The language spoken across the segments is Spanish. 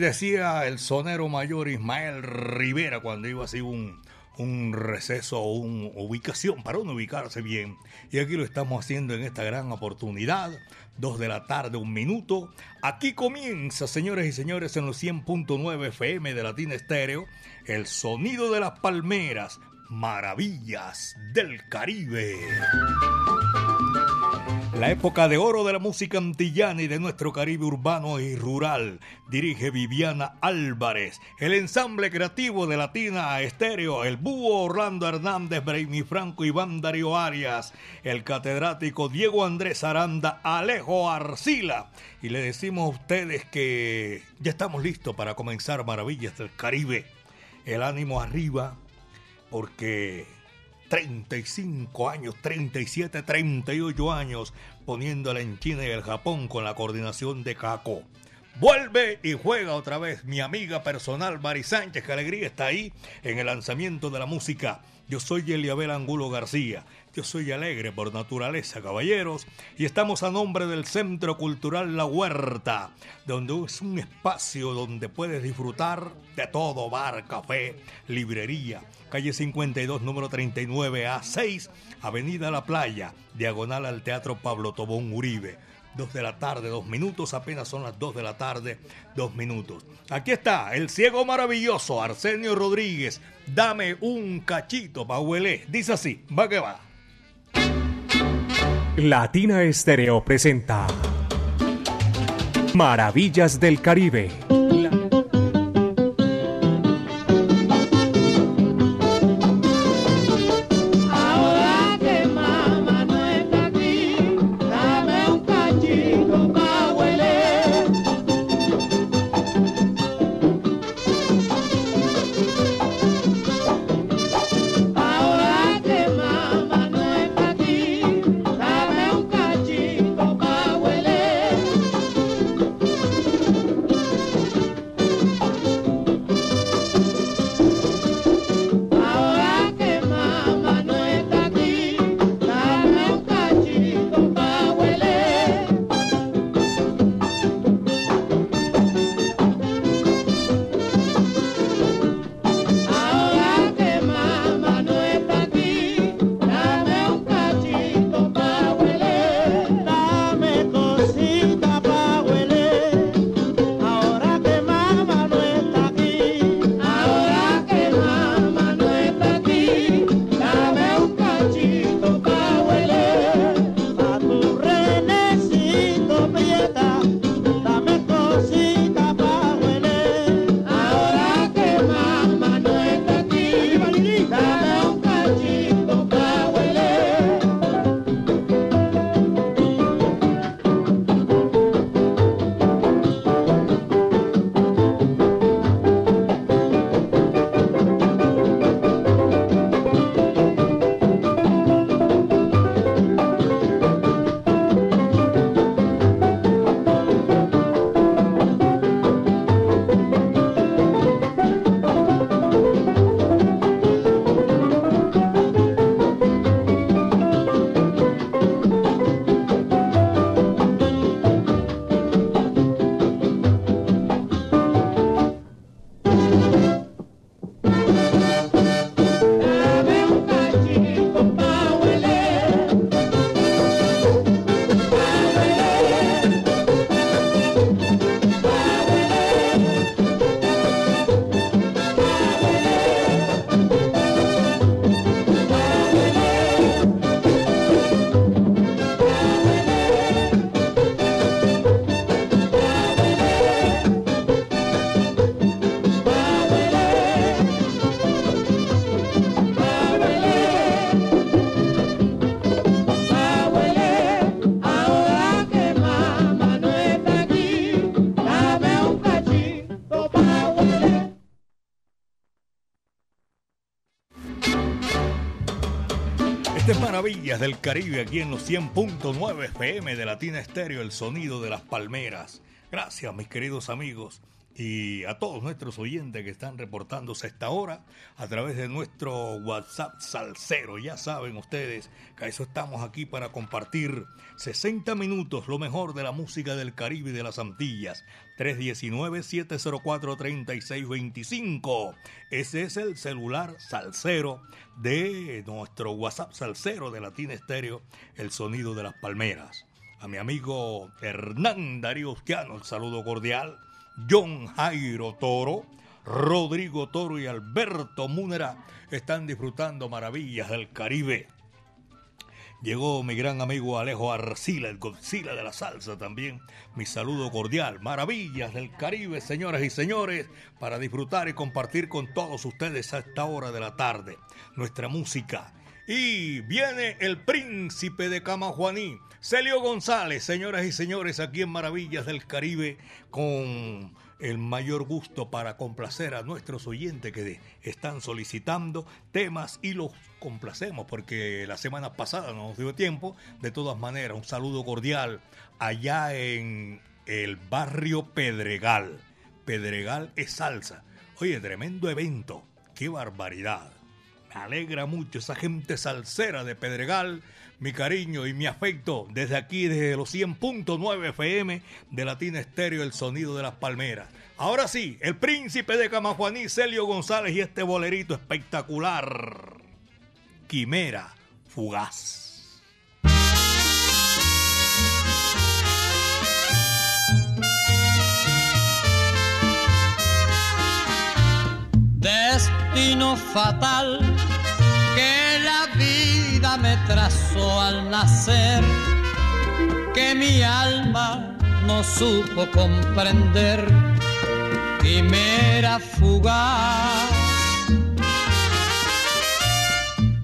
Decía el sonero mayor Ismael Rivera cuando iba así un, un receso o una ubicación para uno ubicarse bien. Y aquí lo estamos haciendo en esta gran oportunidad. Dos de la tarde, un minuto. Aquí comienza, señores y señores, en los 100.9 FM de Latina Estéreo, el sonido de las palmeras, maravillas del Caribe. La época de oro de la música antillana y de nuestro Caribe urbano y rural. Dirige Viviana Álvarez. El ensamble creativo de Latina Estéreo, el búho Orlando Hernández, Braimi Franco, Iván Darío Arias, el catedrático Diego Andrés Aranda, Alejo Arcila. Y le decimos a ustedes que ya estamos listos para comenzar Maravillas del Caribe. El ánimo arriba, porque 35 años, 37, 38 años poniéndola en China y el Japón con la coordinación de Caco. Vuelve y juega otra vez mi amiga personal Mari Sánchez, que alegría está ahí en el lanzamiento de la música. Yo soy Eliabel Angulo García. Yo soy alegre por naturaleza, caballeros, y estamos a nombre del Centro Cultural La Huerta, donde es un espacio donde puedes disfrutar de todo, bar, café, librería, calle 52, número 39 A6, Avenida La Playa, diagonal al Teatro Pablo Tobón Uribe. Dos de la tarde, dos minutos, apenas son las dos de la tarde, dos minutos. Aquí está el ciego maravilloso Arsenio Rodríguez. Dame un cachito, Pauelé. Dice así, va que va. Latina Estéreo presenta Maravillas del Caribe. Maravillas del Caribe aquí en los 100.9 FM de Latina Estéreo, el sonido de las palmeras. Gracias, mis queridos amigos y a todos nuestros oyentes que están reportándose a esta hora a través de nuestro WhatsApp Salcero. Ya saben ustedes que a eso estamos aquí para compartir 60 minutos lo mejor de la música del Caribe y de las Antillas. 319-704-3625. Ese es el celular Salcero de nuestro WhatsApp Salcero de Latina Estéreo, el sonido de las palmeras. A mi amigo Hernán Darío Usquiano, el saludo cordial John Jairo Toro, Rodrigo Toro y Alberto Múnera están disfrutando maravillas del Caribe. Llegó mi gran amigo Alejo Arcila, el Godzilla de la salsa también. Mi saludo cordial. Maravillas del Caribe, señoras y señores, para disfrutar y compartir con todos ustedes a esta hora de la tarde. Nuestra música. Y viene el príncipe de Camajuaní, Celio González, señoras y señores, aquí en Maravillas del Caribe, con el mayor gusto para complacer a nuestros oyentes que están solicitando temas y los complacemos porque la semana pasada no nos dio tiempo. De todas maneras, un saludo cordial allá en el barrio Pedregal. Pedregal es salsa. Oye, tremendo evento. Qué barbaridad. Me alegra mucho esa gente salsera de Pedregal mi cariño y mi afecto desde aquí, desde los 100.9 FM de Latina Estéreo, el sonido de las palmeras. Ahora sí, el príncipe de Camajuaní, Celio González y este bolerito espectacular. Quimera Fugaz. Destino fatal que la vida me trazó al nacer, que mi alma no supo comprender, quimera fugaz.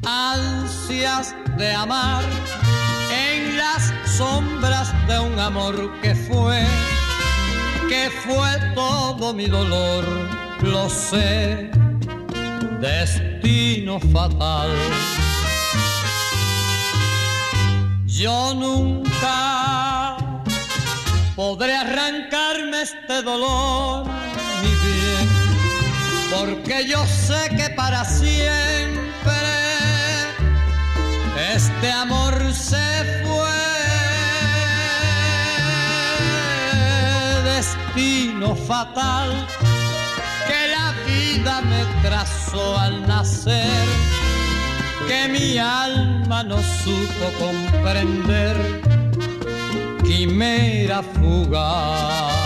Ansias de amar en las sombras de un amor que fue, que fue todo mi dolor, lo sé destino fatal. Yo nunca podré arrancarme este dolor, mi bien, porque yo sé que para siempre este amor se fue. Destino fatal vida me trazó al nacer, que mi alma no supo comprender, quimera fugaz.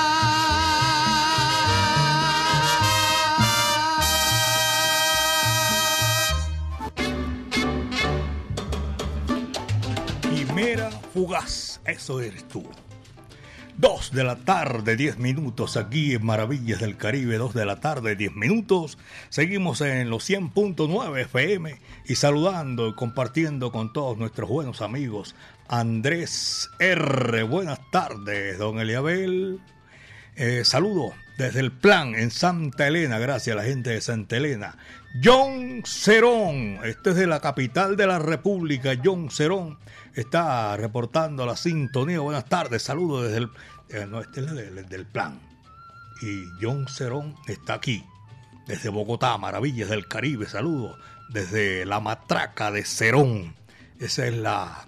fugaz, eso eres tú. Dos de la tarde, diez minutos aquí en Maravillas del Caribe, dos de la tarde, diez minutos. Seguimos en los 100.9 FM y saludando y compartiendo con todos nuestros buenos amigos. Andrés R. Buenas tardes, don Eliabel. Eh, saludo desde el plan en Santa Elena, gracias a la gente de Santa Elena. John Cerón, este es de la capital de la República, John Cerón, está reportando la sintonía. Buenas tardes, saludo desde el, eh, este es del, plan. Y John Cerón está aquí, desde Bogotá, Maravillas del Caribe, saludo desde la matraca de Cerón. Esa es la,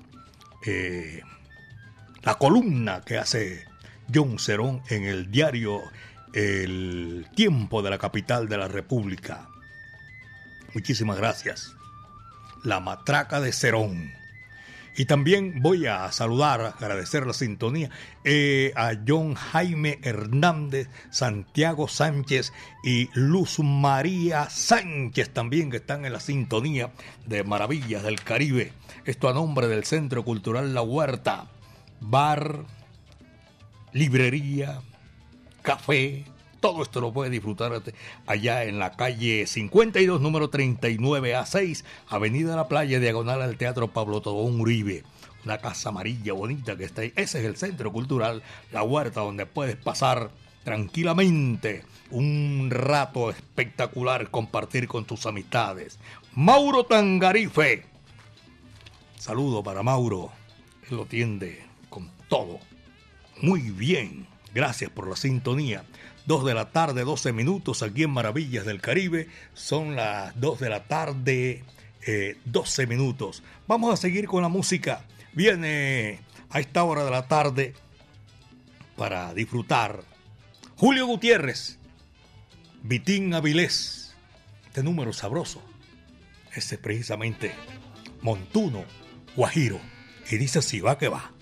eh, la columna que hace John Cerón en el diario El Tiempo de la capital de la República. Muchísimas gracias. La matraca de Cerón. Y también voy a saludar, agradecer la sintonía eh, a John Jaime Hernández, Santiago Sánchez y Luz María Sánchez también que están en la sintonía de Maravillas del Caribe. Esto a nombre del Centro Cultural La Huerta. Bar, librería, café, todo esto lo puede disfrutar allá en la calle 52, número 39 a 6, Avenida La Playa, diagonal al Teatro Pablo Tobón Uribe. Una casa amarilla bonita que está ahí. Ese es el centro cultural, la huerta, donde puedes pasar tranquilamente un rato espectacular, compartir con tus amistades. Mauro Tangarife. Saludo para Mauro. Él lo tiende con todo. Muy bien. Gracias por la sintonía. 2 de la tarde, 12 minutos aquí en Maravillas del Caribe. Son las 2 de la tarde, eh, 12 minutos. Vamos a seguir con la música. Viene a esta hora de la tarde para disfrutar Julio Gutiérrez, Vitín Avilés. Este número sabroso. Ese es precisamente Montuno, Guajiro. Y dice así, va que va.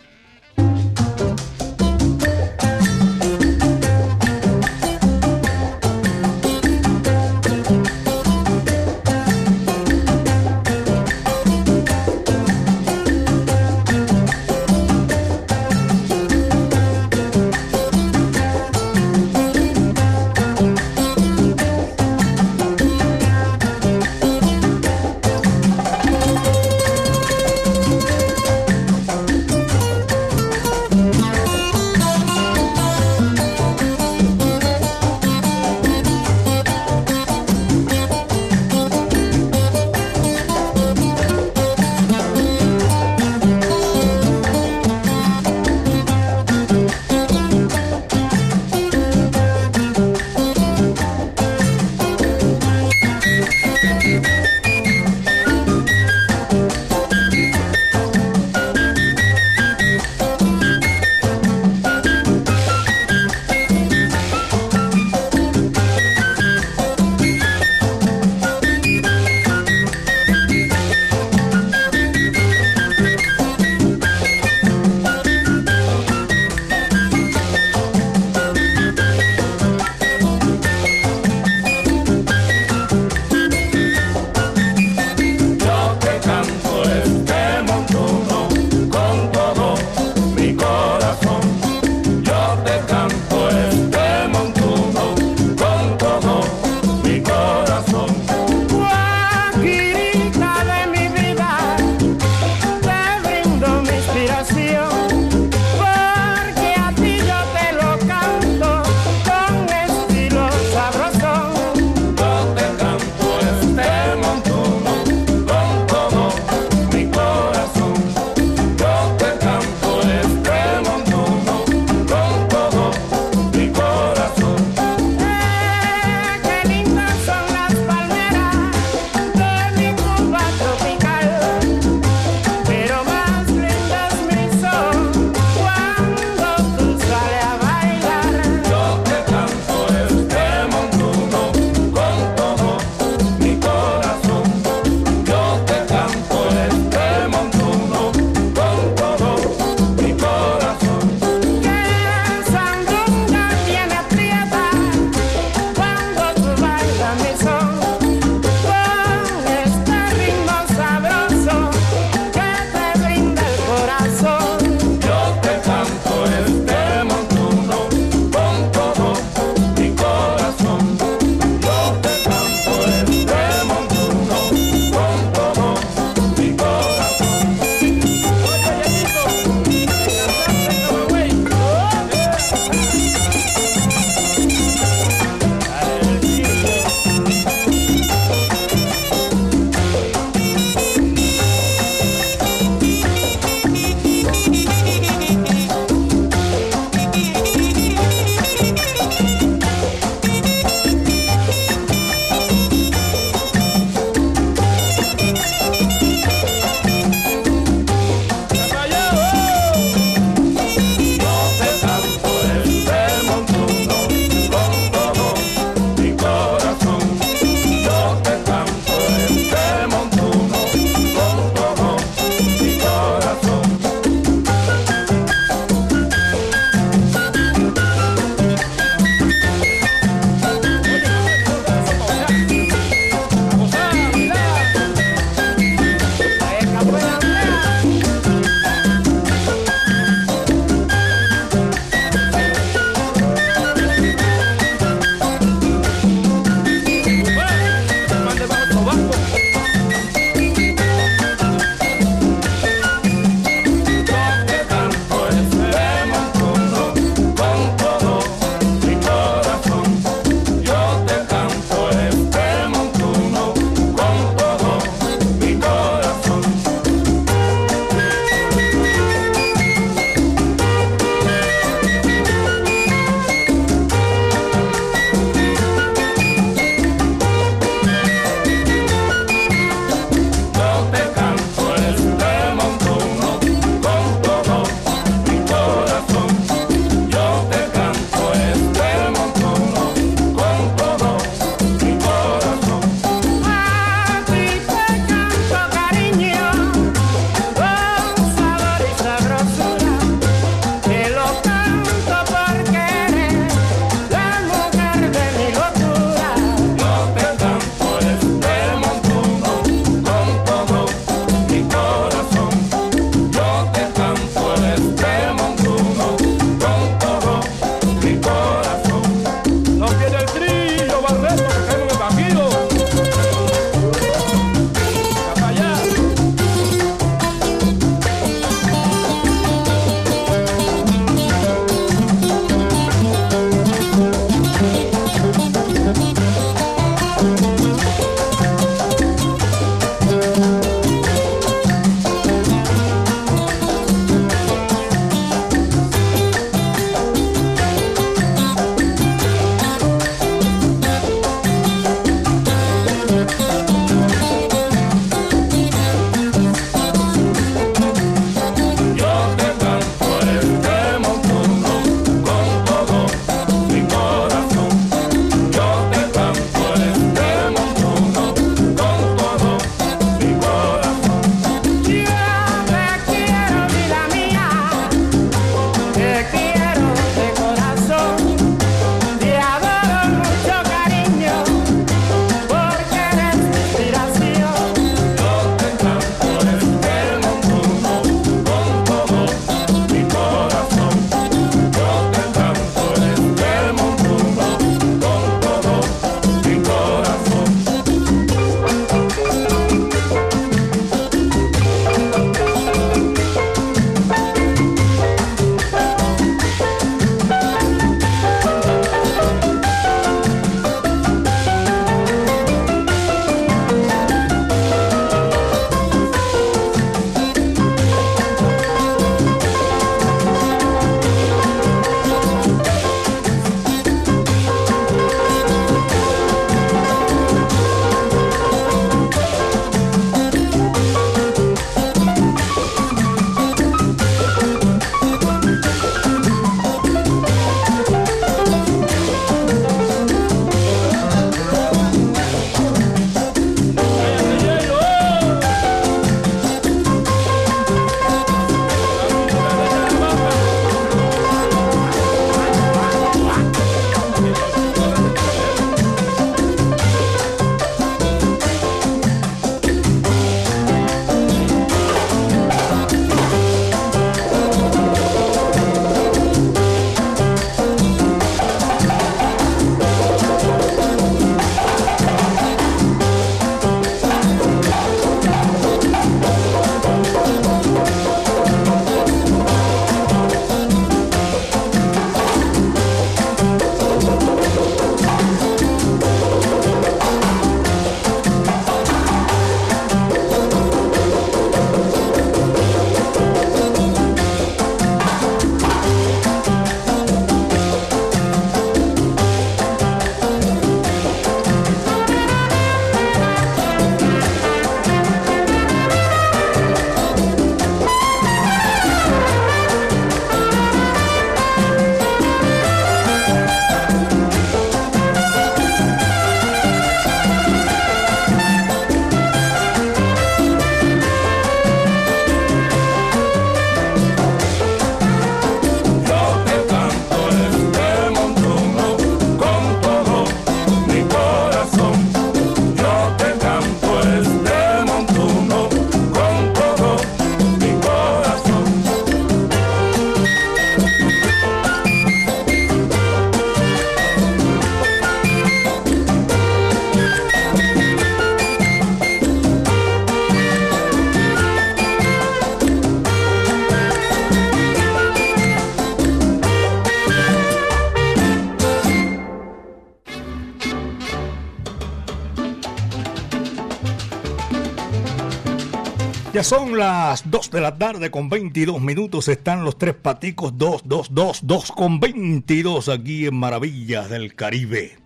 Son las 2 de la tarde con 22 minutos. Están los tres paticos 2, 2, 2, 2 con 22 aquí en Maravillas del Caribe.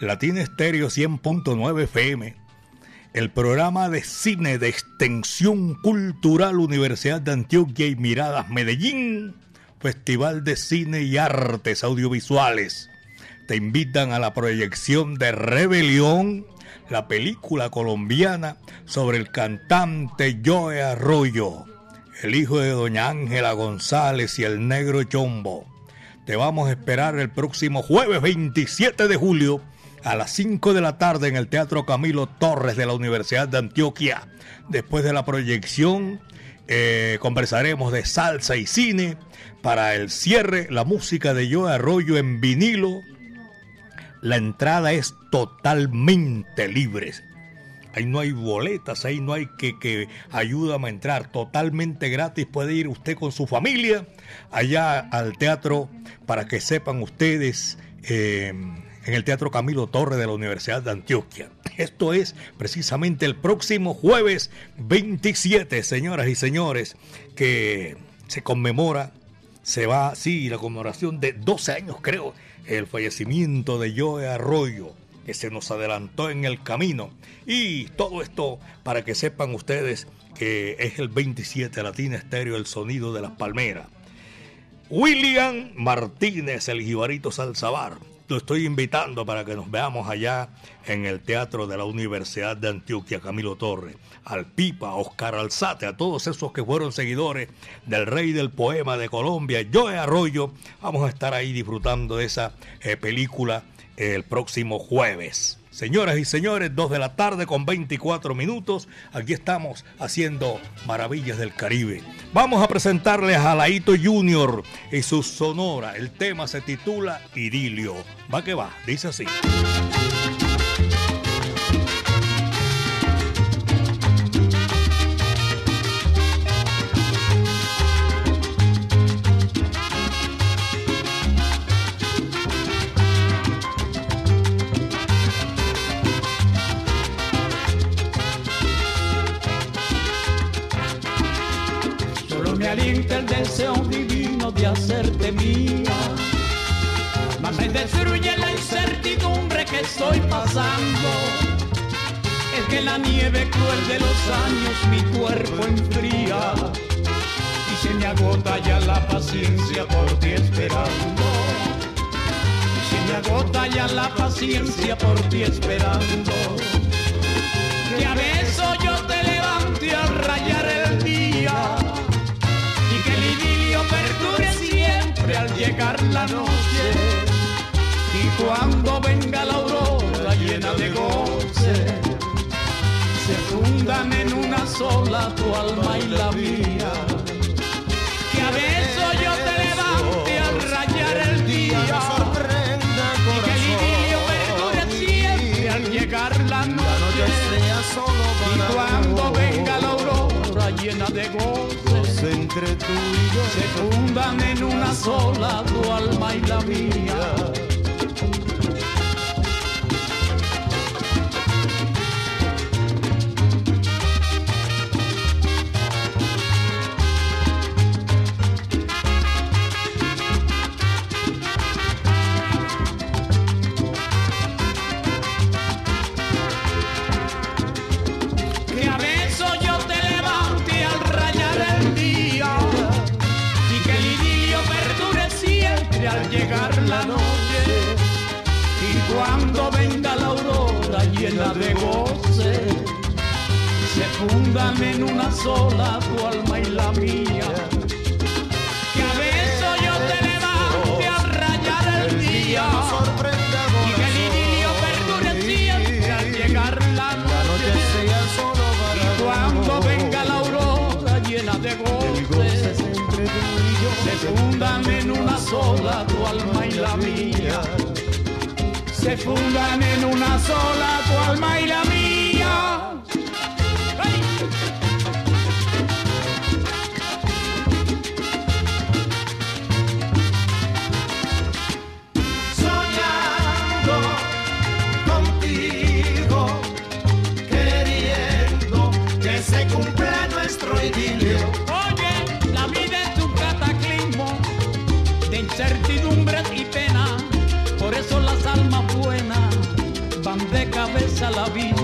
Latina Estéreo 100.9 FM. El programa de cine de extensión cultural Universidad de Antioquia y Miradas Medellín. Festival de Cine y Artes Audiovisuales. Te invitan a la proyección de Rebelión la película colombiana sobre el cantante Joe Arroyo, el hijo de doña Ángela González y el negro Chombo. Te vamos a esperar el próximo jueves 27 de julio a las 5 de la tarde en el Teatro Camilo Torres de la Universidad de Antioquia. Después de la proyección, eh, conversaremos de salsa y cine. Para el cierre, la música de Joe Arroyo en vinilo la entrada es totalmente libre. Ahí no hay boletas, ahí no hay que, que a entrar. Totalmente gratis puede ir usted con su familia allá al teatro para que sepan ustedes eh, en el Teatro Camilo Torre de la Universidad de Antioquia. Esto es precisamente el próximo jueves 27, señoras y señores, que se conmemora, se va, sí, la conmemoración de 12 años creo el fallecimiento de Joe Arroyo, que se nos adelantó en el camino. Y todo esto para que sepan ustedes que es el 27 Latina Estéreo, el sonido de las palmeras. William Martínez, el jibarito Salzabar. Lo estoy invitando para que nos veamos allá en el Teatro de la Universidad de Antioquia, Camilo Torre, al Pipa, Oscar Alzate, a todos esos que fueron seguidores del rey del poema de Colombia, Joe Arroyo. Vamos a estar ahí disfrutando de esa eh, película el próximo jueves. Señoras y señores, 2 de la tarde con 24 minutos. Aquí estamos haciendo Maravillas del Caribe. Vamos a presentarles a Laito Junior y su sonora. El tema se titula Idilio. Va que va, dice así. Solo me alienta el deseo divino de hacerte mía. Mas me destruye la incertidumbre que estoy pasando. Es que la nieve cruel de los años mi cuerpo enfría. Y se me agota ya la paciencia por ti esperando. Y se me agota ya la paciencia por ti esperando. Que a beso yo te levante a rayar al llegar la noche. Y cuando venga la aurora llena de goce se fundan en una sola tu alma y la mía en una sola tu alma y la mía. Llena de goce se fundan en una sola tu alma y la mía. Que a beso yo te levante al rayar el día y que el idilio perdure siempre al llegar la noche y cuando venga la aurora llena de goce, se fundan en una sola tu alma y la mía. Se fundan en una sola tu alma y la mía. Esa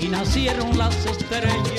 y nacieron las estrellas.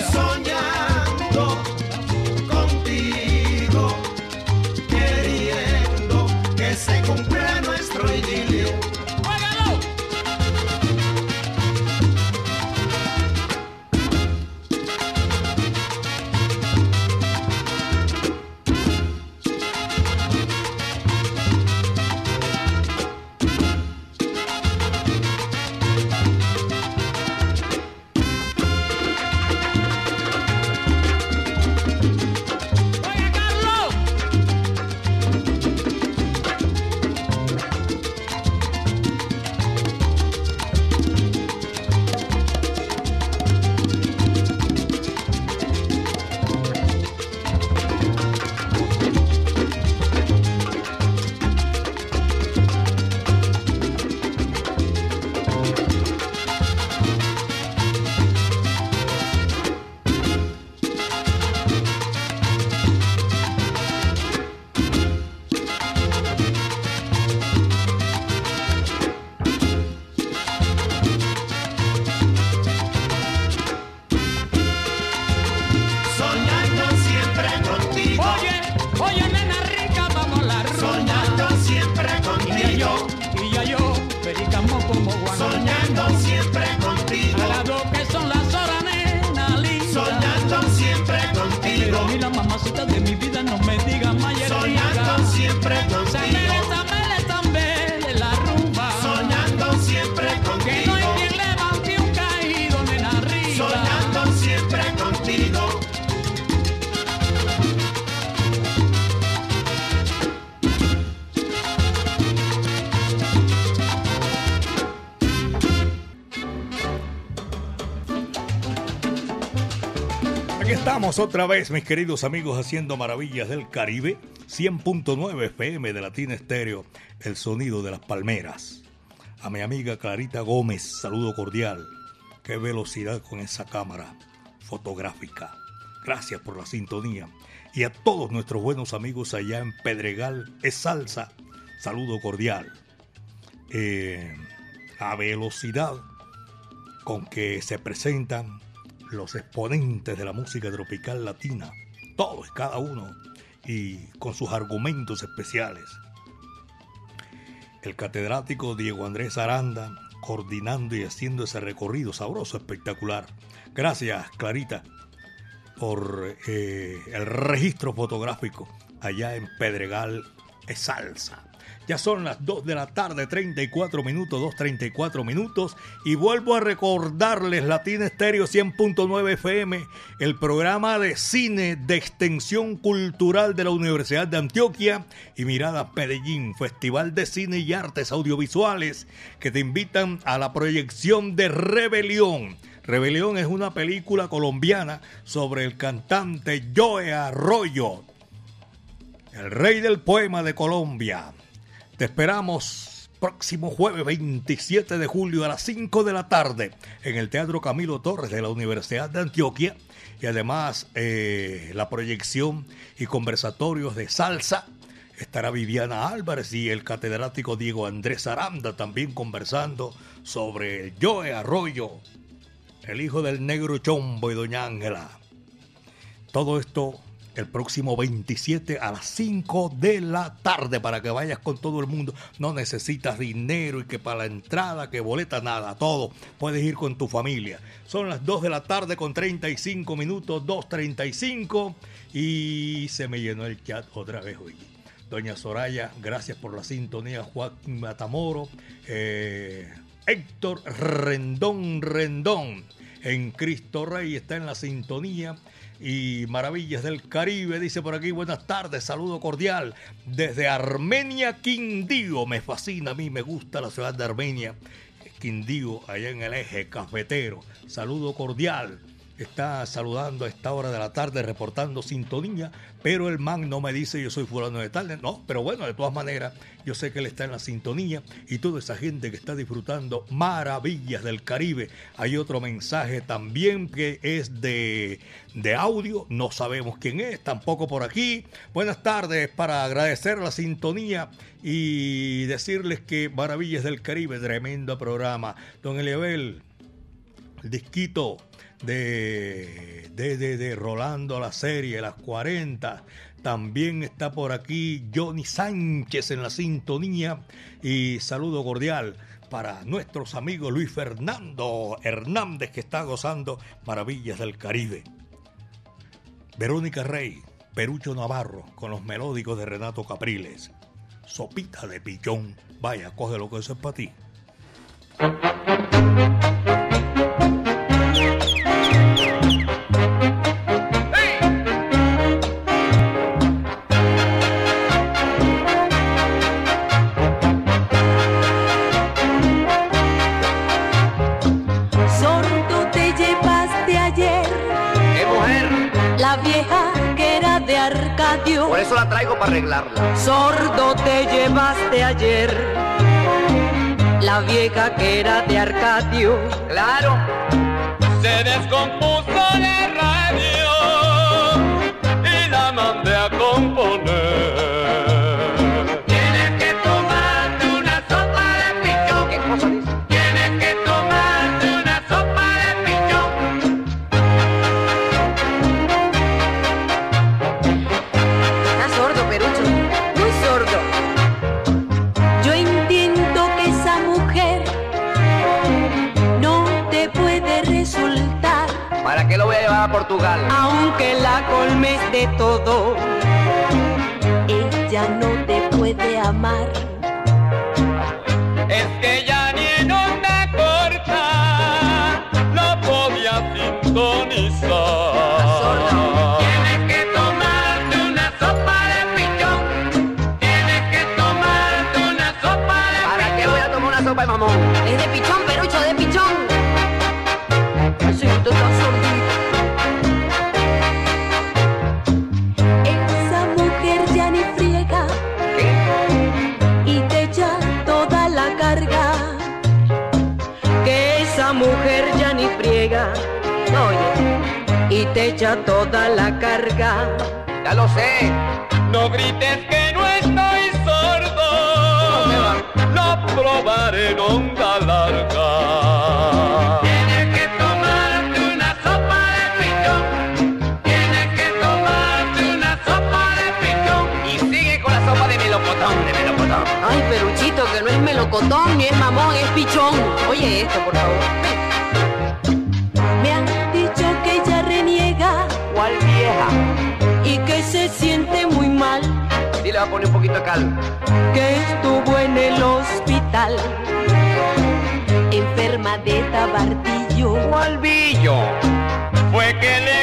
Otra vez, mis queridos amigos, haciendo maravillas del Caribe. 100.9 FM de Latina Estéreo, el sonido de las palmeras. A mi amiga Clarita Gómez, saludo cordial. Qué velocidad con esa cámara fotográfica. Gracias por la sintonía. Y a todos nuestros buenos amigos allá en Pedregal, es salsa. Saludo cordial. Eh, a velocidad con que se presentan los exponentes de la música tropical latina, todos, cada uno, y con sus argumentos especiales. El catedrático Diego Andrés Aranda coordinando y haciendo ese recorrido sabroso, espectacular. Gracias, Clarita, por eh, el registro fotográfico allá en Pedregal, es salsa. Ya son las 2 de la tarde, 34 minutos, 2.34 minutos. Y vuelvo a recordarles Latina Estéreo 100.9 FM, el programa de cine de extensión cultural de la Universidad de Antioquia y Mirada Medellín, Festival de Cine y Artes Audiovisuales, que te invitan a la proyección de Rebelión. Rebelión es una película colombiana sobre el cantante Joe Arroyo, el rey del poema de Colombia. Te esperamos próximo jueves 27 de julio a las 5 de la tarde en el Teatro Camilo Torres de la Universidad de Antioquia y además eh, la proyección y conversatorios de salsa. Estará Viviana Álvarez y el catedrático Diego Andrés Aranda también conversando sobre el Joe Arroyo, el hijo del negro Chombo y Doña Ángela. Todo esto el próximo 27 a las 5 de la tarde para que vayas con todo el mundo. No necesitas dinero y que para la entrada, que boleta, nada, todo. Puedes ir con tu familia. Son las 2 de la tarde con 35 minutos, 2.35 y se me llenó el chat otra vez hoy. Doña Soraya, gracias por la sintonía. Joaquín Matamoro, eh, Héctor Rendón Rendón en Cristo Rey está en la sintonía y maravillas del Caribe. Dice por aquí, buenas tardes, saludo cordial desde Armenia, Quindío. Me fascina, a mí me gusta la ciudad de Armenia. Quindío, allá en el eje cafetero. Saludo cordial está saludando a esta hora de la tarde, reportando sintonía, pero el man no me dice yo soy fulano de tarde, no, pero bueno, de todas maneras, yo sé que él está en la sintonía y toda esa gente que está disfrutando maravillas del Caribe. Hay otro mensaje también que es de, de audio, no sabemos quién es, tampoco por aquí. Buenas tardes para agradecer la sintonía y decirles que Maravillas del Caribe, tremendo programa. Don Eliabel, el disquito de, de, de, de, Rolando la serie, las 40. También está por aquí Johnny Sánchez en la sintonía y saludo cordial para nuestros amigos Luis Fernando Hernández que está gozando maravillas del Caribe. Verónica Rey, Perucho Navarro con los melódicos de Renato Capriles. Sopita de pichón. Vaya, coge lo que eso es para ti. La traigo para arreglarla. Sordo te llevaste ayer, la vieja que era de Arcadio. Claro. Se descompuso la todo, ella no te puede amar. Echa toda la carga. Ya lo sé. No grites que no estoy sordo. Lo probaré en onda larga. Tienes que tomarte una sopa de pichón. Tienes que tomarte una sopa de pichón. Y sigue con la sopa de melocotón, de melocotón. Ay, Peruchito, que no es melocotón, ni es mamón, es pichón. Oye esto, por favor. Va a poner un poquito de cal. que estuvo en el hospital, enferma de tabardillo. ¿Cuál billo? Fue que le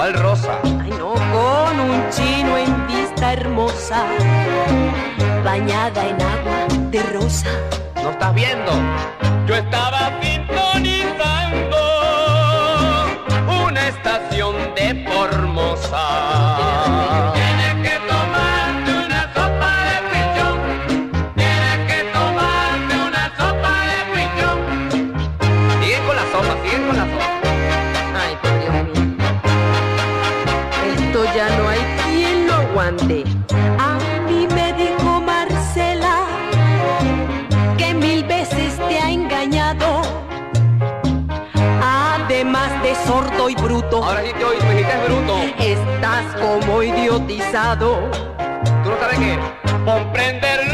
¿Cuál rosa? Ay, no, con un chino en vista hermosa, bañada en agua de rosa. ¿No estás viendo? Yo estaba A mí me dijo Marcela que mil veces te ha engañado. Además de sordo y bruto, Ahora sí te oí, me dijiste bruto. estás como idiotizado. ¿Tú no sabes qué? Comprenderlo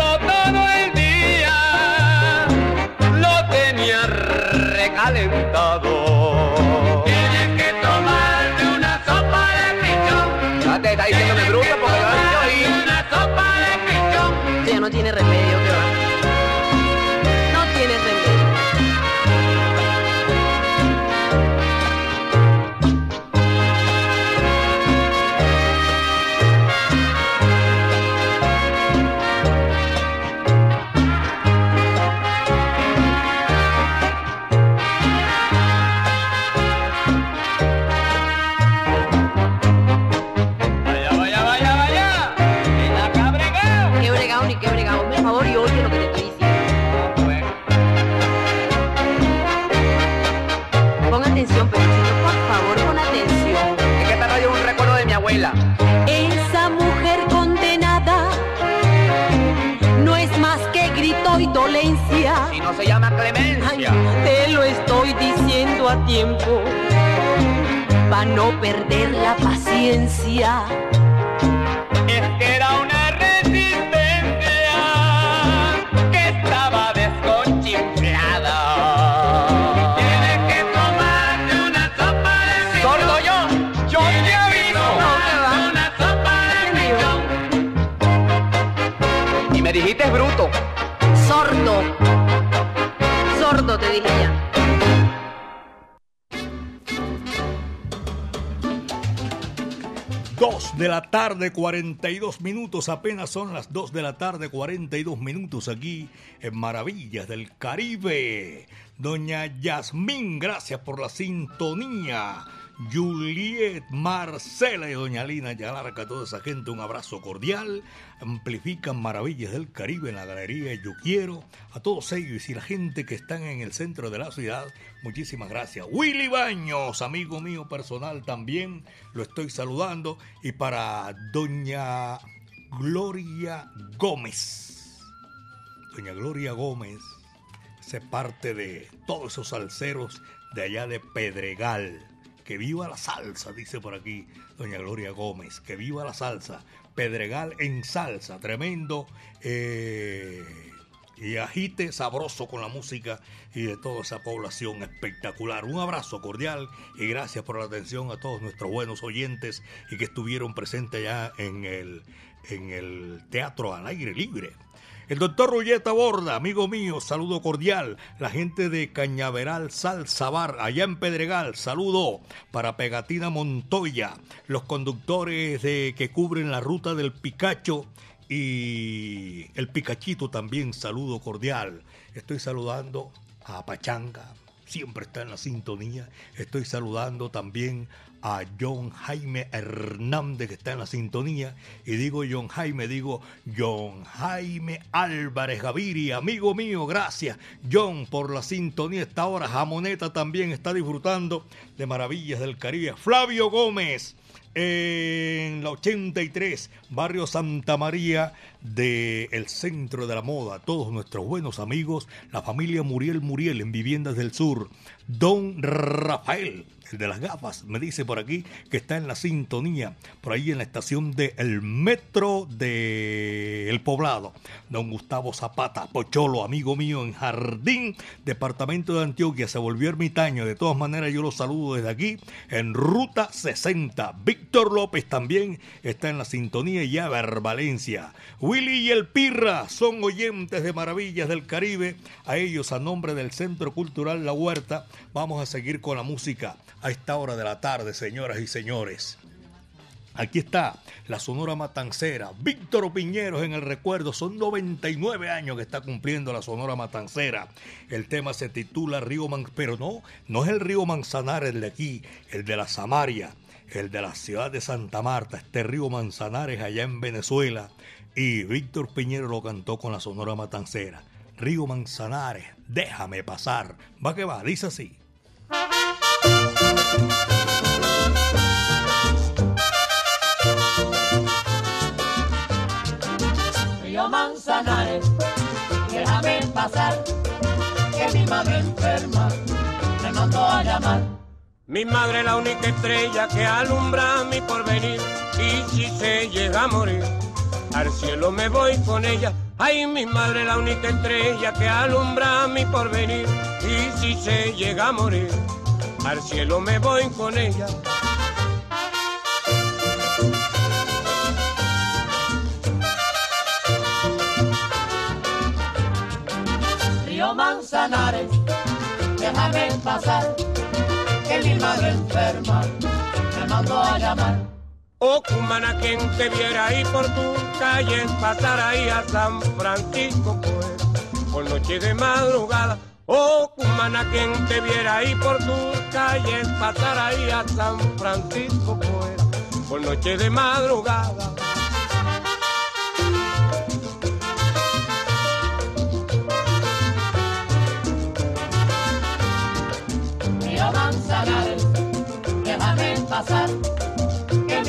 tiempo. Pa' no perder la paciencia. Es que era una resistencia que estaba desconchiflada. Tienes que tomarte una sopa de pichón. Sordo yo, yo te aviso. Una sopa de pichón. Y me dijiste bruto. Sordo. Sordo te dije ya. De la tarde, 42 minutos. Apenas son las 2 de la tarde, 42 minutos aquí en Maravillas del Caribe. Doña Yasmín, gracias por la sintonía. Juliet, Marcela y Doña Lina Yalarca, toda esa gente, un abrazo cordial. Amplifican Maravillas del Caribe en la Galería Yo Quiero. A todos ellos y la gente que están en el centro de la ciudad, muchísimas gracias. Willy Baños, amigo mío personal también, lo estoy saludando. Y para Doña Gloria Gómez. Doña Gloria Gómez se parte de todos esos salseros de allá de Pedregal. Que viva la salsa, dice por aquí doña Gloria Gómez. Que viva la salsa. Pedregal en salsa, tremendo. eh, y agite sabroso con la música y de toda esa población espectacular. Un abrazo cordial y gracias por la atención a todos nuestros buenos oyentes y que estuvieron presentes allá en el, en el teatro al aire libre. El doctor Rulleta Borda, amigo mío, saludo cordial. La gente de Cañaveral Salsa Bar, allá en Pedregal, saludo para Pegatina Montoya. Los conductores de, que cubren la ruta del Picacho y el Picachito también, saludo cordial. Estoy saludando a Pachanga, siempre está en la sintonía. Estoy saludando también a John Jaime Hernández, que está en la sintonía. Y digo John Jaime, digo John Jaime Álvarez Gaviria, amigo mío, gracias John por la sintonía. Esta hora Jamoneta también está disfrutando de Maravillas del Caribe. Flavio Gómez en la 83, barrio Santa María del centro de la moda. Todos nuestros buenos amigos, la familia Muriel Muriel en Viviendas del Sur. Don Rafael, el de las gafas, me dice por aquí que está en la sintonía, por ahí en la estación del metro de El Poblado. Don Gustavo Zapata, Pocholo, amigo mío en Jardín, departamento de Antioquia, se volvió ermitaño. De todas maneras, yo lo saludo desde aquí, en Ruta 60. Víctor López también está en la sintonía y ya ver Valencia. Willy y el Pirra son oyentes de Maravillas del Caribe. A ellos, a nombre del Centro Cultural La Huerta, vamos a seguir con la música a esta hora de la tarde, señoras y señores. Aquí está la Sonora Matancera. Víctor Piñeros en el recuerdo. Son 99 años que está cumpliendo la Sonora Matancera. El tema se titula Río Man... Pero no, no es el río Manzanares el de aquí, el de la Samaria, el de la ciudad de Santa Marta. Este río Manzanares allá en Venezuela. Y Víctor Piñero lo cantó con la Sonora Matancera. Río Manzanares, déjame pasar. Va que va, dice así. Río Manzanares, déjame pasar, que mi madre enferma me mandó a llamar. Mi madre la única estrella que alumbra mi porvenir y si se llega a morir, al cielo me voy con ella. Ay, mi madre la única estrella que alumbra mi porvenir y si se llega a morir, al cielo me voy con ella. Río Manzanares, déjame pasar, que mi madre enferma me mandó a llamar. Oh, cumana, quien te viera ahí por tu calle, pasar ahí a San Francisco, pues, por noche de madrugada. Oh, cumana, quien te viera ahí por tu calle, pasar ahí a San Francisco, pues, por noche de madrugada. Río Manzanares, déjame pasar,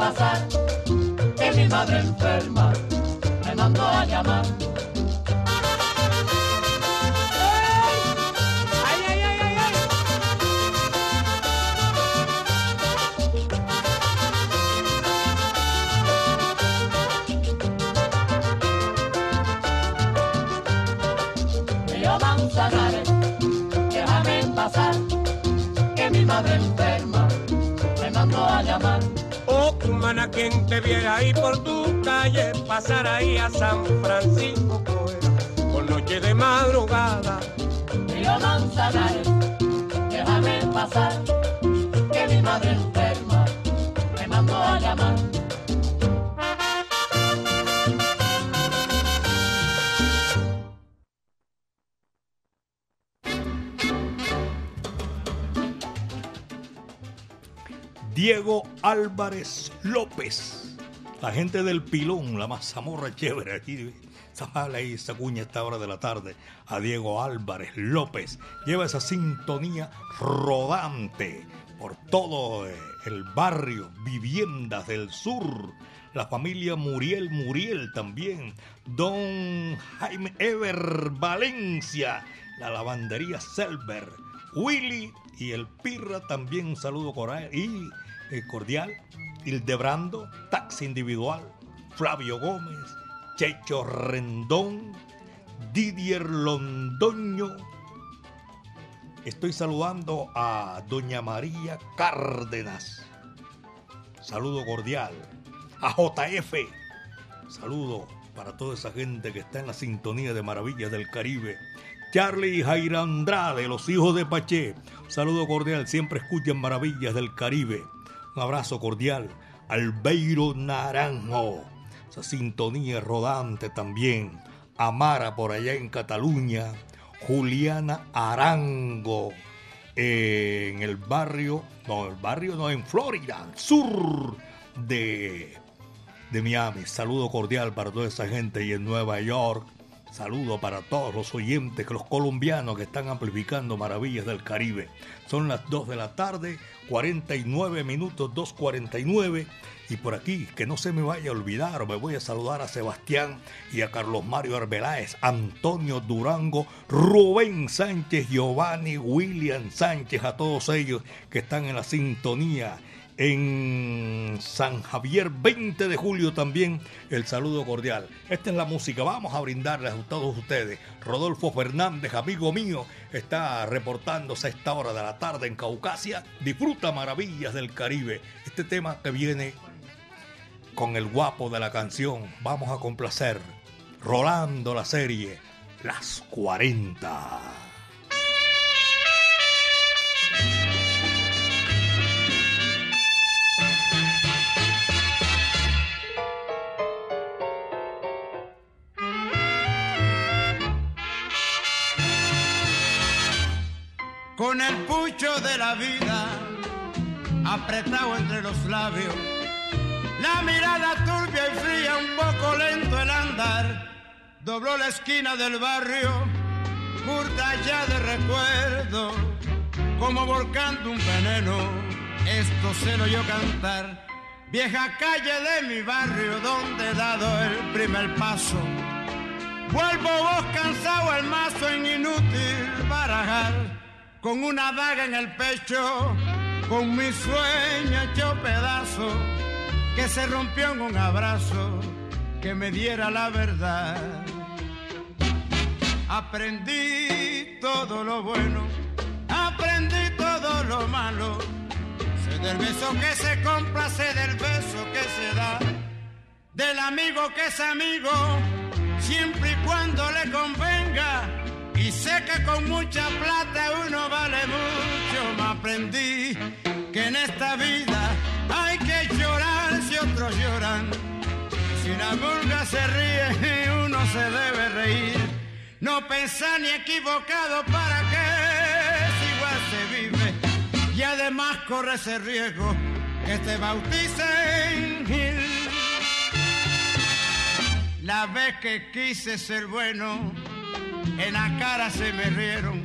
pasar, que mi madre enferma me mandó a llamar. Ay, ay, ay, ay, ay. Río Manzanares, déjame pasar, que mi madre enferma me mandó a llamar. Cumana, quien te viera ahí por tu calle, pasar ahí a San Francisco, pues, por noche de madrugada. Río Manzanares, déjame pasar, que mi madre enferma me mandó a llamar. Diego Álvarez López. La gente del pilón, la mazamorra chévere aquí. Sale ahí esa cuña a esta hora de la tarde. A Diego Álvarez López. Lleva esa sintonía rodante por todo eh, el barrio, viviendas del sur. La familia Muriel Muriel también. Don Jaime Ever Valencia. La lavandería Selber. Willy y el Pirra también un saludo y eh, cordial. Hildebrando, Taxi Individual, Flavio Gómez, Checho Rendón, Didier Londoño. Estoy saludando a Doña María Cárdenas. Saludo cordial. A JF. Saludo para toda esa gente que está en la sintonía de Maravillas del Caribe. Charlie y Jaira Andrade, los hijos de Paché. Saludo cordial, siempre escuchan Maravillas del Caribe. Un abrazo cordial. Albeiro Naranjo, esa sintonía rodante también. Amara por allá en Cataluña. Juliana Arango en el barrio, no, el barrio no, en Florida, al sur de, de Miami. Saludo cordial para toda esa gente y en Nueva York. Saludo para todos los oyentes, los colombianos que están amplificando Maravillas del Caribe. Son las 2 de la tarde, 49 minutos, 2.49. Y por aquí, que no se me vaya a olvidar, me voy a saludar a Sebastián y a Carlos Mario Arbeláez, Antonio Durango, Rubén Sánchez, Giovanni, William Sánchez, a todos ellos que están en la sintonía en San Javier 20 de julio también el saludo cordial. Esta es la música, vamos a brindarles a todos ustedes. Rodolfo Fernández, amigo mío, está reportándose a esta hora de la tarde en Caucasia. Disfruta maravillas del Caribe. Este tema que viene con el guapo de la canción, vamos a complacer. Rolando la serie Las 40. Con el pucho de la vida apretado entre los labios. La mirada turbia y fría, un poco lento el andar, dobló la esquina del barrio, curta ya de recuerdo, como volcando un veneno, esto se lo oyó cantar. Vieja calle de mi barrio donde he dado el primer paso. Vuelvo vos cansado el mazo en inútil barajar, con una daga en el pecho, con mi sueño hecho pedazo, que se rompió en un abrazo que me diera la verdad. Aprendí todo lo bueno, aprendí todo lo malo. Sé del beso que se compra, sé del beso que se da, del amigo que es amigo, siempre y cuando le convenga. Y sé que con mucha plata uno vale mucho. Me aprendí que en esta vida hay que llorar si otros lloran. Si la vulga se ríe, uno se debe reír. No pensar ni equivocado para qué si igual se vive. Y además corre ese riesgo que te bauticen. La vez que quise ser bueno, en la cara se me rieron.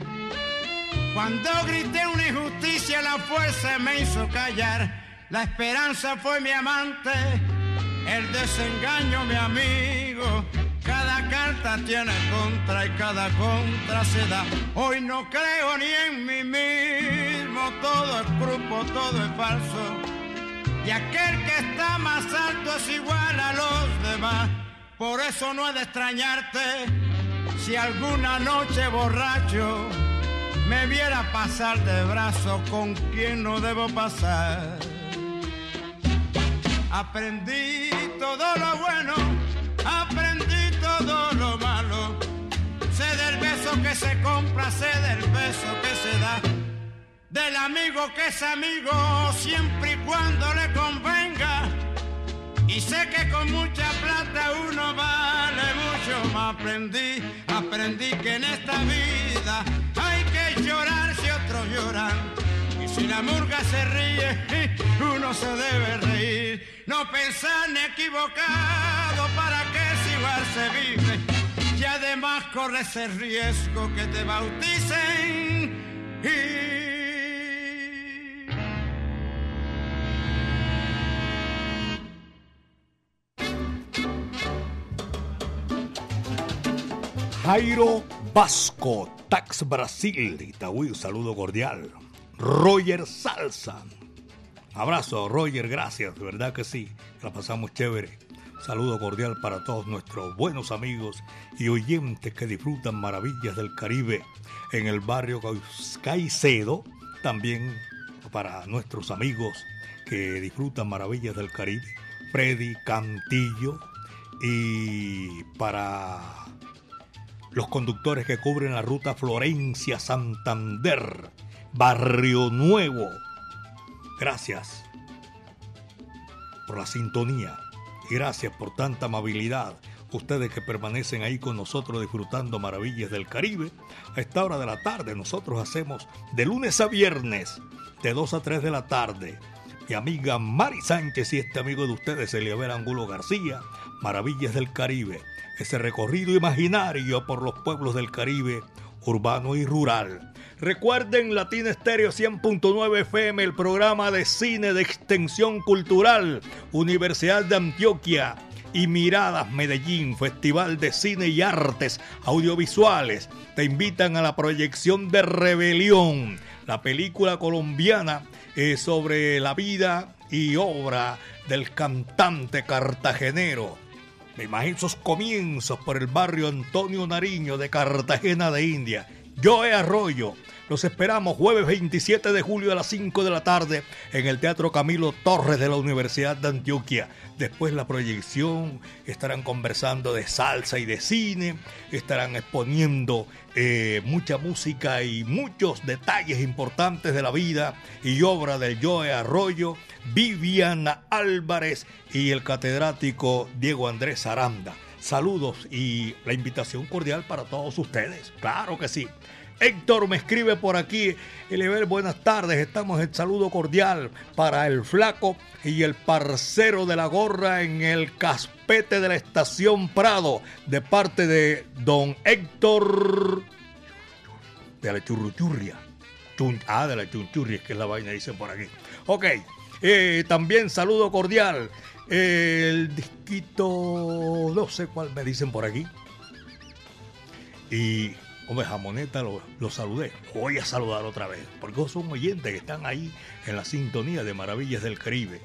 Cuando grité una injusticia, la fuerza me hizo callar. La esperanza fue mi amante, el desengaño mi amigo. Cada carta tiene contra y cada contra se da. Hoy no creo ni en mí mismo, todo es grupo, todo es falso. Y aquel que está más alto es igual a los demás. Por eso no he de extrañarte si alguna noche borracho me viera pasar de brazo con quien no debo pasar. Aprendí todo lo bueno, aprendí todo lo malo. Sé del beso que se compra, sé del beso que se da. Del amigo que es amigo siempre y cuando le convenga. Y sé que con mucha plata uno vale mucho. Me aprendí, aprendí que en esta vida hay que llorar si otros lloran. Y si la murga se ríe, uno se debe reír. No pensar ni equivocado para que si igual se vive. Y además corre ese riesgo que te bauticen. Y Jairo Vasco, Tax Brasil, Itaúí, saludo cordial. Roger Salsa. Abrazo, Roger, gracias, de verdad que sí, la pasamos chévere. Saludo cordial para todos nuestros buenos amigos y oyentes que disfrutan maravillas del Caribe en el barrio Caicedo. También para nuestros amigos que disfrutan maravillas del Caribe, Freddy Cantillo. Y para los conductores que cubren la ruta Florencia-Santander, Barrio Nuevo. Gracias por la sintonía y gracias por tanta amabilidad. Ustedes que permanecen ahí con nosotros disfrutando maravillas del Caribe. A esta hora de la tarde nosotros hacemos de lunes a viernes, de 2 a 3 de la tarde. Mi amiga Mari Sánchez y este amigo de ustedes, Eliabel Angulo García, Maravillas del Caribe ese recorrido imaginario por los pueblos del Caribe, urbano y rural. Recuerden Latina Estéreo 100.9 FM, el programa de cine de extensión cultural, Universidad de Antioquia y Miradas Medellín, Festival de Cine y Artes Audiovisuales. Te invitan a la proyección de Rebelión, la película colombiana eh, sobre la vida y obra del cantante cartagenero me imagino esos comienzos por el barrio Antonio Nariño de Cartagena de India. Joe Arroyo. Los esperamos jueves 27 de julio a las 5 de la tarde en el Teatro Camilo Torres de la Universidad de Antioquia. Después la proyección, estarán conversando de salsa y de cine, estarán exponiendo eh, mucha música y muchos detalles importantes de la vida y obra del Joe Arroyo, Viviana Álvarez y el catedrático Diego Andrés Aranda. Saludos y la invitación cordial para todos ustedes. Claro que sí. Héctor me escribe por aquí. Eliabel, buenas tardes. Estamos en saludo cordial para el flaco y el parcero de la gorra en el caspete de la estación Prado, de parte de don Héctor de la churruchurria. Ah, de la chunchurria, que es la vaina, dicen por aquí. Ok, eh, también saludo cordial. El disquito, no sé cuál me dicen por aquí. Y, hombre, Jamoneta lo, lo saludé. Voy a saludar otra vez, porque son oyentes que están ahí en la sintonía de Maravillas del Caribe.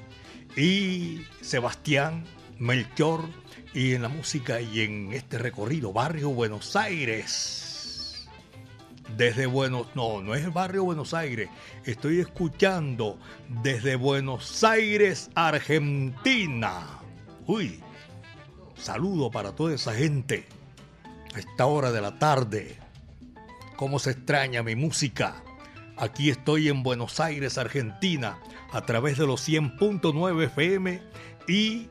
Y Sebastián, Melchor, y en la música y en este recorrido, Barrio Buenos Aires. Desde Buenos, no, no es el barrio Buenos Aires. Estoy escuchando desde Buenos Aires, Argentina. Uy, saludo para toda esa gente a esta hora de la tarde. Cómo se extraña mi música. Aquí estoy en Buenos Aires, Argentina, a través de los 100.9 FM y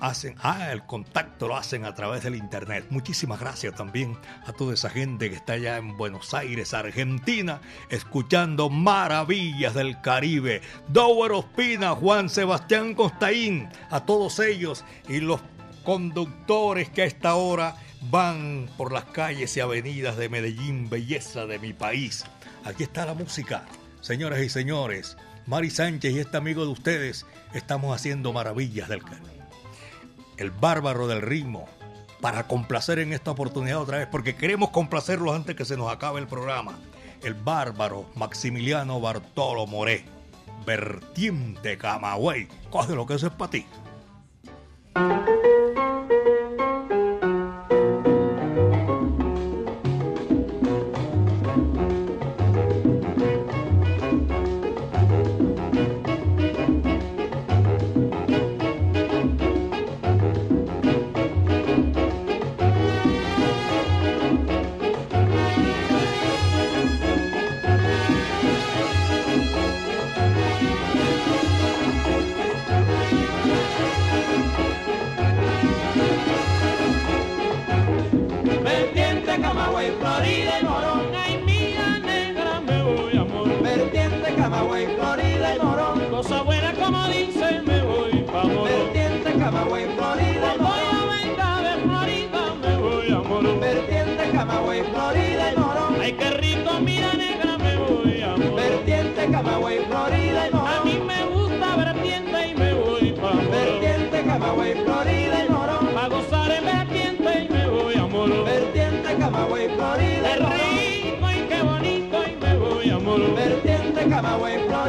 hacen, ah, el contacto lo hacen a través del internet. Muchísimas gracias también a toda esa gente que está allá en Buenos Aires, Argentina, escuchando maravillas del Caribe. Dower Ospina, Juan Sebastián Costaín, a todos ellos y los conductores que a esta hora van por las calles y avenidas de Medellín, belleza de mi país. Aquí está la música, señoras y señores. Mari Sánchez y este amigo de ustedes estamos haciendo maravillas del Caribe el bárbaro del ritmo, para complacer en esta oportunidad otra vez, porque queremos complacerlos antes que se nos acabe el programa. El bárbaro Maximiliano Bartolo Moré, vertiente Camagüey. Coge lo que eso es para ti. Vertiente Camagüey, Florida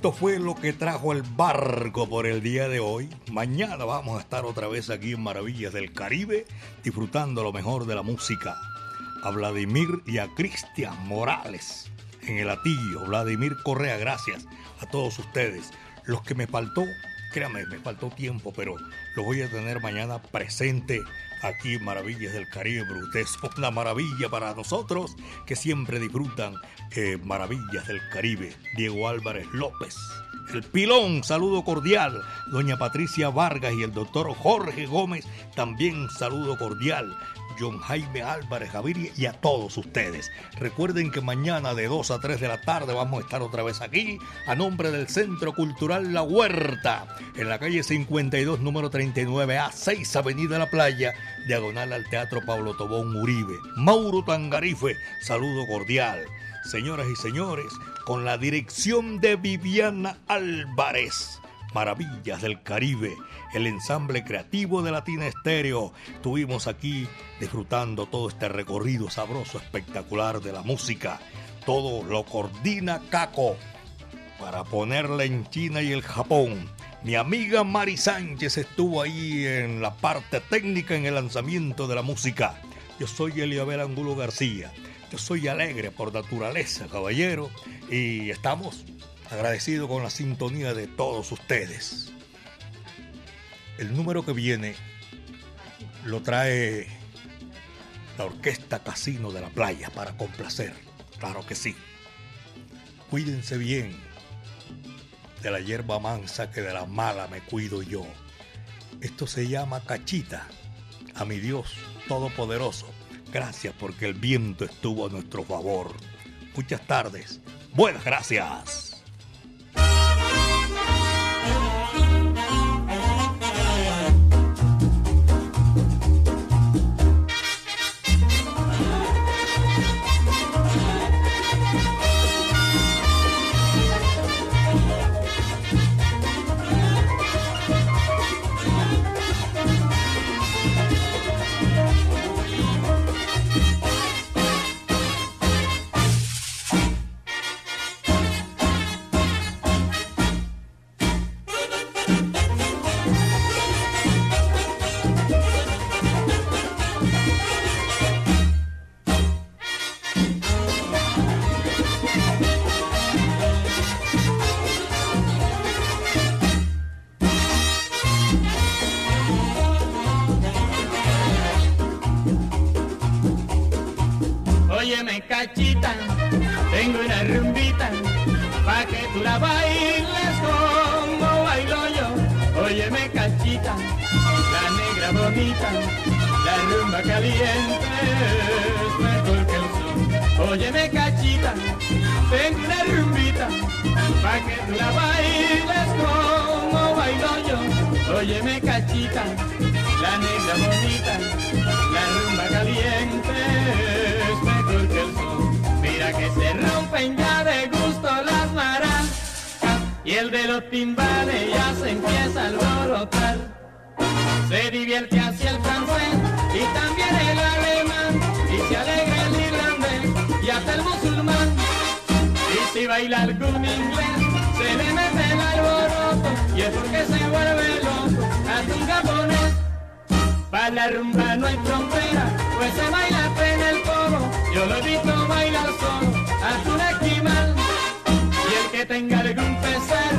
esto fue lo que trajo el barco por el día de hoy. Mañana vamos a estar otra vez aquí en Maravillas del Caribe, disfrutando lo mejor de la música. a Vladimir y a Cristian Morales en el Atillo. Vladimir Correa, gracias a todos ustedes. Los que me faltó, créanme, me faltó tiempo, pero lo voy a tener mañana presente aquí Maravillas del Caribe. Son una maravilla para nosotros que siempre disfrutan eh, Maravillas del Caribe. Diego Álvarez López. El Pilón, saludo cordial. Doña Patricia Vargas y el doctor Jorge Gómez, también saludo cordial. John Jaime Álvarez Gaviria y a todos ustedes. Recuerden que mañana de 2 a 3 de la tarde vamos a estar otra vez aquí a nombre del Centro Cultural La Huerta, en la calle 52, número 39A, 6 Avenida La Playa, diagonal al Teatro Pablo Tobón Uribe. Mauro Tangarife, saludo cordial. Señoras y señores, con la dirección de Viviana Álvarez. Maravillas del Caribe, el ensamble creativo de Latina Estéreo. Estuvimos aquí disfrutando todo este recorrido sabroso, espectacular de la música. Todo lo coordina Caco para ponerla en China y el Japón. Mi amiga Mari Sánchez estuvo ahí en la parte técnica en el lanzamiento de la música. Yo soy Eliabel Angulo García. Yo soy alegre por naturaleza, caballero, y estamos agradecidos con la sintonía de todos ustedes. El número que viene lo trae la Orquesta Casino de la Playa para complacer, claro que sí. Cuídense bien de la hierba mansa que de la mala me cuido yo. Esto se llama cachita. A mi Dios Todopoderoso, gracias porque el viento estuvo a nuestro favor. Muchas tardes. Buenas gracias. Pa' que tú la bailes como bailo yo. Óyeme cachita, la negra bonita, la rumba caliente es mejor que el sol. Mira que se rompen ya de gusto las maracas y el de los timbales ya se empieza a alborotar. Se divierte hacia el francés y también el alemán si baila algún inglés se le mete el alboroto y es porque se vuelve loco hasta un japonés. Para la rumba no hay frontera, pues se baila en el coro. Yo lo he visto bailar solo, hasta un esquimal. Y el que tenga algún pesar,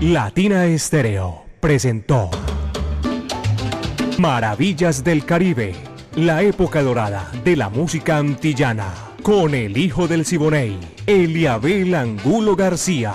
Latina Estéreo presentó Maravillas del Caribe, la época dorada de la música antillana, con el hijo del Siboney, Eliabel Angulo García.